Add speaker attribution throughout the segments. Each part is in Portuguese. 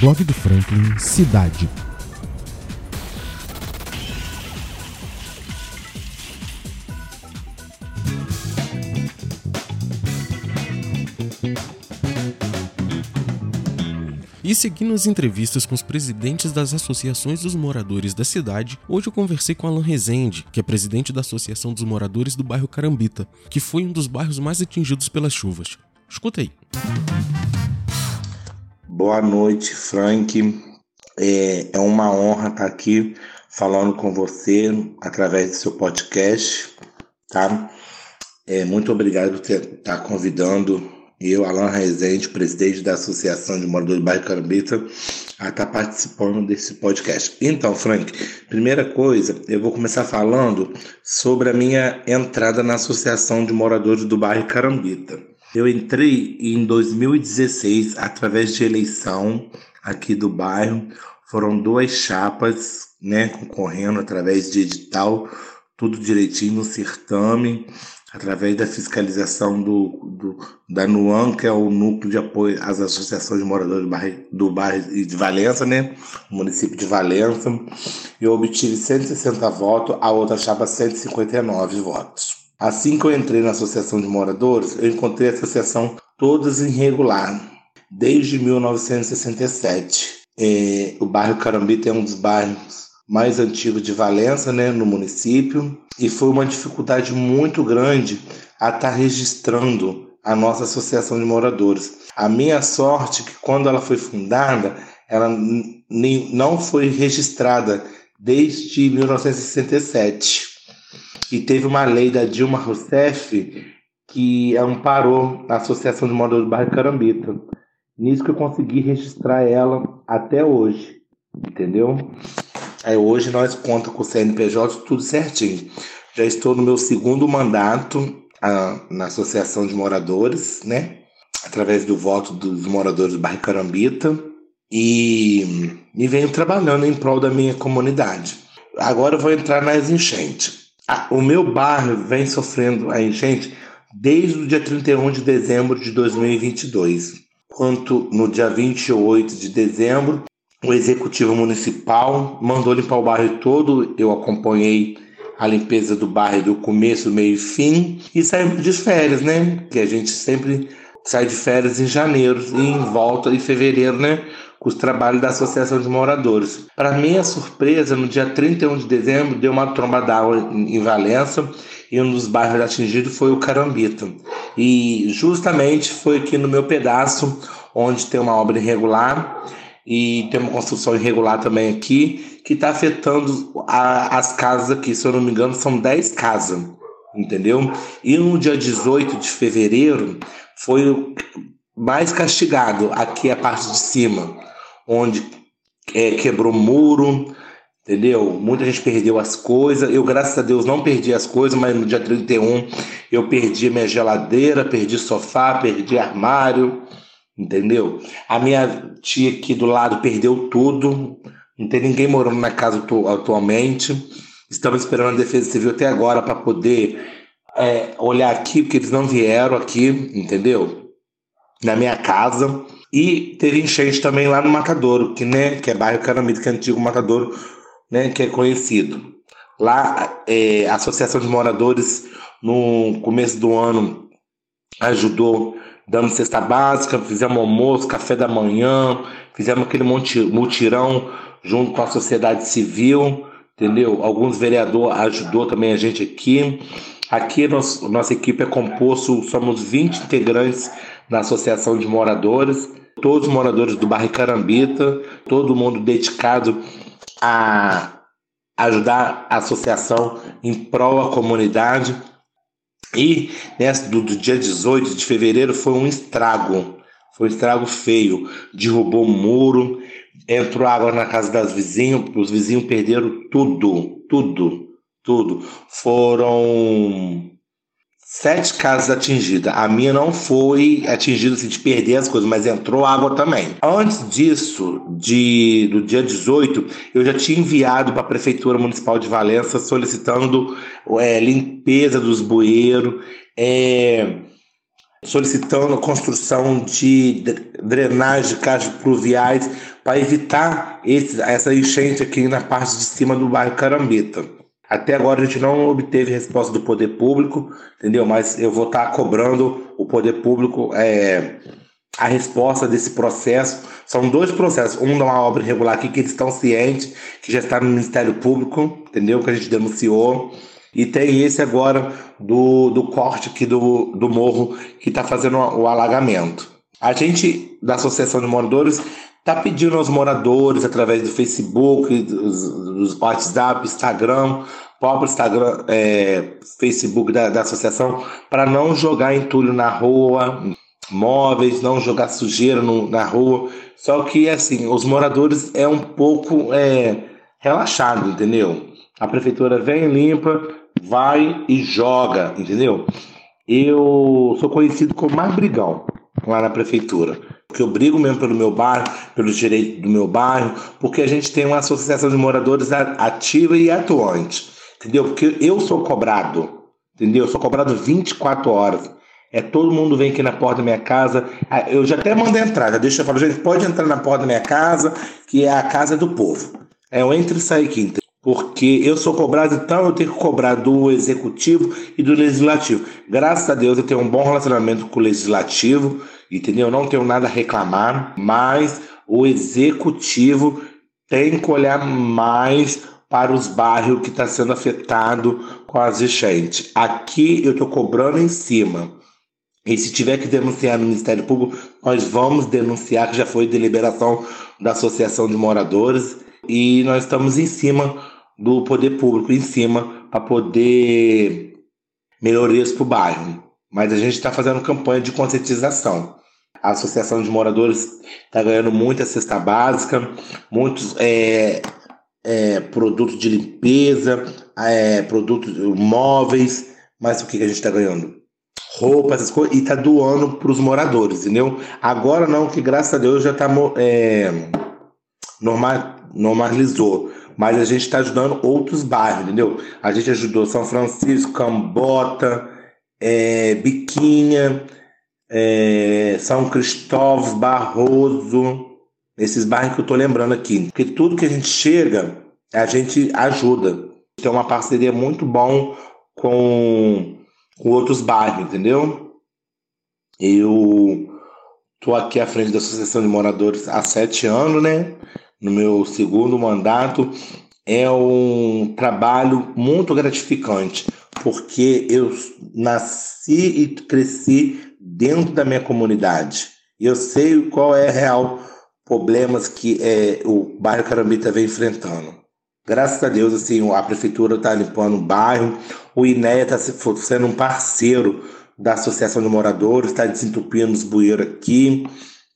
Speaker 1: Blog do Franklin Cidade. E seguindo as entrevistas com os presidentes das associações dos moradores da cidade, hoje eu conversei com Alan Rezende, que é presidente da Associação dos Moradores do bairro Carambita, que foi um dos bairros mais atingidos pelas chuvas. Escuta aí.
Speaker 2: Boa noite, Frank. É, é uma honra estar aqui falando com você através do seu podcast, tá? É, muito obrigado por estar convidando eu, Alan Rezende, presidente da Associação de Moradores do Bairro Carambita, a estar participando desse podcast. Então, Frank, primeira coisa, eu vou começar falando sobre a minha entrada na Associação de Moradores do Bairro Carambita. Eu entrei em 2016 através de eleição aqui do bairro. Foram duas chapas, né, concorrendo através de edital, tudo direitinho no certame através da fiscalização do, do, da NUAN, que é o Núcleo de Apoio às Associações de Moradores do bairro, do bairro de Valença, né? O município de Valença. Eu obtive 160 votos, a outra chapa 159 votos. Assim que eu entrei na Associação de Moradores, eu encontrei a associação todas irregular, desde 1967. É, o bairro Carambita é um dos bairros mais antigo de Valença, né, no município, e foi uma dificuldade muito grande a estar tá registrando a nossa associação de moradores. A minha sorte é que quando ela foi fundada, ela nem, não foi registrada desde 1967. E teve uma lei da Dilma Rousseff que amparou a Associação de Moradores do Bairro Carambita. Nisso que eu consegui registrar ela até hoje, entendeu? Aí hoje nós contamos com o CNPJ tudo certinho. Já estou no meu segundo mandato ah, na Associação de Moradores, né? Através do voto dos moradores do bairro Carambita. E, e venho trabalhando em prol da minha comunidade. Agora eu vou entrar nas enchentes. O meu bairro vem sofrendo a enchente desde o dia 31 de dezembro de 2022. Quanto no dia 28 de dezembro, o executivo municipal mandou limpar o bairro todo. Eu acompanhei a limpeza do bairro do começo, meio e fim e saímos de férias, né? Que a gente sempre sai de férias em janeiro e volta em fevereiro, né? Com os trabalhos da Associação de Moradores. Para minha surpresa, no dia 31 de dezembro, deu uma tromba d'água em Valença e um dos bairros atingidos foi o Carambita. E justamente foi aqui no meu pedaço, onde tem uma obra irregular e tem uma construção irregular também aqui, que está afetando a, as casas aqui. Se eu não me engano, são 10 casas, entendeu? E no dia 18 de fevereiro foi mais castigado aqui a parte de cima, onde é, quebrou muro, entendeu? Muita gente perdeu as coisas. Eu, graças a Deus, não perdi as coisas, mas no dia 31 eu perdi minha geladeira, perdi sofá, perdi armário entendeu? A minha tia aqui do lado perdeu tudo, não tem ninguém morando na casa atualmente. Estamos esperando a Defesa Civil até agora para poder é, olhar aqui, porque eles não vieram aqui, entendeu? Na minha casa. E teve enchente também lá no Matadouro, que, né, que é bairro Caramito, que é antigo Matadouro, né, que é conhecido. Lá, é, a Associação de Moradores, no começo do ano, ajudou dando cesta básica, fizemos almoço, café da manhã, fizemos aquele mutirão junto com a sociedade civil, entendeu? Alguns vereadores ajudou também a gente aqui. Aqui nós, nossa equipe é composto, somos 20 integrantes na Associação de Moradores, todos moradores do bairro Carambita, todo mundo dedicado a ajudar a associação em prol da comunidade. E nessa do, do, dia 18 de fevereiro foi um estrago, foi um estrago feio. Derrubou um muro, entrou água na casa das vizinhos, os vizinhos perderam tudo, tudo, tudo. Foram sete casas atingidas. A minha não foi atingida assim, de perder as coisas, mas entrou água também. Antes disso, de, do dia 18, eu já tinha enviado para a Prefeitura Municipal de Valença solicitando é, limpeza dos bueiros, é, solicitando a construção de drenagem de casas pluviais para evitar esse, essa enchente aqui na parte de cima do bairro Carambita. Até agora a gente não obteve resposta do poder público, entendeu? Mas eu vou estar cobrando o poder público é, a resposta desse processo. São dois processos. Um de uma obra irregular aqui que eles estão cientes, que já está no Ministério Público, entendeu? Que a gente denunciou. E tem esse agora do, do corte aqui do, do morro que está fazendo o alagamento. A gente, da Associação de Moradores, está pedindo aos moradores, através do Facebook, dos, dos WhatsApp, Instagram, próprio Instagram, é, Facebook da, da associação, para não jogar entulho na rua, móveis, não jogar sujeira no, na rua. Só que, assim, os moradores é um pouco é, relaxado, entendeu? A prefeitura vem, limpa, vai e joga, entendeu? Eu sou conhecido como mais brigão lá na prefeitura. Porque eu brigo mesmo pelo meu bairro, pelos direitos do meu bairro, porque a gente tem uma associação de moradores ativa e atuante. Entendeu? Porque eu sou cobrado. Entendeu? Eu sou cobrado 24 horas. É todo mundo vem aqui na porta da minha casa. Ah, eu já até mando entrar, já deixa eu falar, gente, pode entrar na porta da minha casa, que é a casa do povo. É o entre e sair aqui. Porque eu sou cobrado, então eu tenho que cobrar do executivo e do legislativo. Graças a Deus eu tenho um bom relacionamento com o legislativo, entendeu? Eu não tenho nada a reclamar, mas o executivo tem que olhar mais para os bairros que está sendo afetado com as enchentes. Aqui eu estou cobrando em cima. E se tiver que denunciar no Ministério Público, nós vamos denunciar, que já foi deliberação da Associação de Moradores, e nós estamos em cima do poder público, em cima, para poder melhorias para o bairro. Mas a gente está fazendo campanha de conscientização. A Associação de Moradores está ganhando muita cesta básica, muitos é, é, produtos de limpeza, é, produtos móveis, mas o que, que a gente está ganhando? roupas, essas coisas, e tá doando para os moradores, entendeu? Agora não, que graças a Deus já tá é, normal, normalizou. Mas a gente está ajudando outros bairros, entendeu? A gente ajudou São Francisco, Cambota, é, Biquinha, é, São Cristóvão, Barroso, esses bairros que eu tô lembrando aqui. Porque tudo que a gente chega, a gente ajuda. Tem uma parceria muito bom com com outros bairros, entendeu? Eu tô aqui à frente da Associação de Moradores há sete anos, né? No meu segundo mandato. É um trabalho muito gratificante, porque eu nasci e cresci dentro da minha comunidade. E eu sei qual é real problemas que é, o bairro Carambita vem enfrentando. Graças a Deus, assim, a prefeitura está limpando o bairro, o INEA está sendo um parceiro da Associação de Moradores, está desentupindo os bueiros aqui,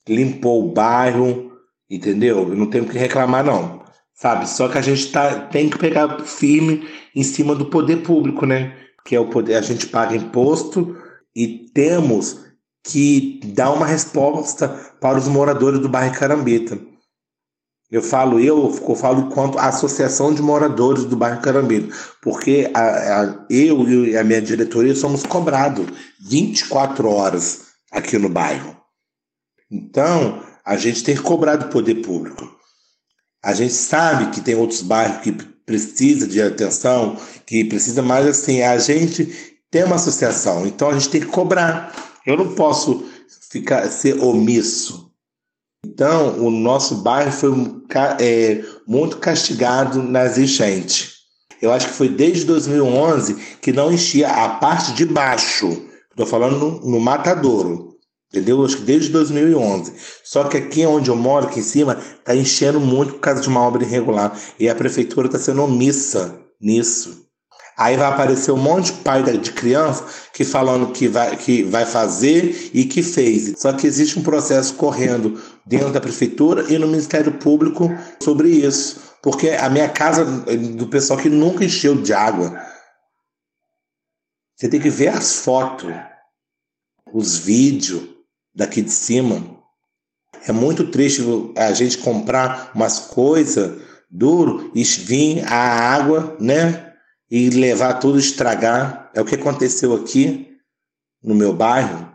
Speaker 2: limpou o bairro, entendeu? Eu não tenho que reclamar, não. Sabe? Só que a gente tá, tem que pegar firme em cima do poder público, né? Que é o poder, a gente paga imposto e temos que dar uma resposta para os moradores do bairro Carambita. Eu falo eu, eu falo enquanto associação de moradores do bairro Carambeiro, porque a, a, eu e a minha diretoria somos cobrados 24 horas aqui no bairro. Então, a gente tem que cobrar do poder público. A gente sabe que tem outros bairros que precisa de atenção, que precisa mais assim, a gente tem uma associação, então a gente tem que cobrar. Eu não posso ficar ser omisso. Então, o nosso bairro foi é, muito castigado nas enchentes. Eu acho que foi desde 2011 que não enchia a parte de baixo. Estou falando no, no Matadouro. Entendeu? Acho que desde 2011. Só que aqui onde eu moro, aqui em cima, está enchendo muito por causa de uma obra irregular. E a prefeitura está sendo omissa nisso. Aí vai aparecer um monte de pai de criança que falando que vai, que vai fazer e que fez. Só que existe um processo correndo dentro da prefeitura e no Ministério Público sobre isso. Porque a minha casa, do pessoal que nunca encheu de água, você tem que ver as fotos, os vídeos daqui de cima. É muito triste a gente comprar umas coisas duro e vir a água, né? E levar tudo estragar. É o que aconteceu aqui no meu bairro.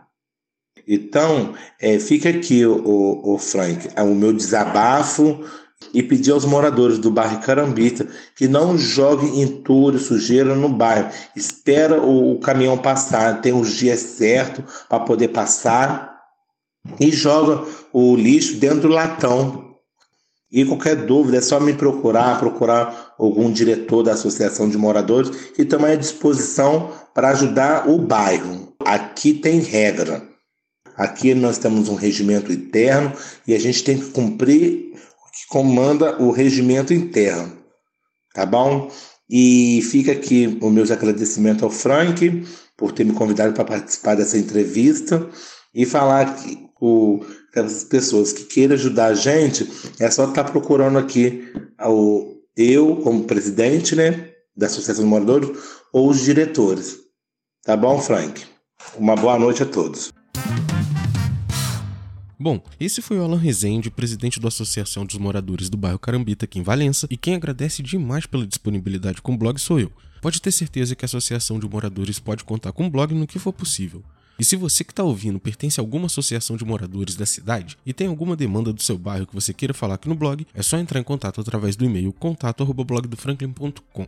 Speaker 2: Então, é, fica aqui, o, o Frank, é o meu desabafo e pedir aos moradores do bairro Carambita que não joguem entulho, sujeira no bairro. Espera o, o caminhão passar, tem os dias certos para poder passar e joga o lixo dentro do latão. E qualquer dúvida é só me procurar, procurar algum diretor da Associação de Moradores que também à disposição para ajudar o bairro. Aqui tem regra. Aqui nós temos um regimento interno e a gente tem que cumprir o que comanda o regimento interno. Tá bom? E fica aqui o meu agradecimento ao Frank por ter me convidado para participar dessa entrevista e falar que o, as pessoas que queiram ajudar a gente, é só estar tá procurando aqui o, eu, como presidente né, da Associação de Moradores, ou os diretores. Tá bom, Frank? Uma boa noite a todos.
Speaker 1: Bom, esse foi o Alan Rezende, presidente da Associação dos Moradores do Bairro Carambita aqui em Valença, e quem agradece demais pela disponibilidade com o blog sou eu. Pode ter certeza que a Associação de Moradores pode contar com o blog no que for possível. E se você que está ouvindo pertence a alguma associação de moradores da cidade e tem alguma demanda do seu bairro que você queira falar aqui no blog, é só entrar em contato através do e-mail contato@blogdofranklin.com.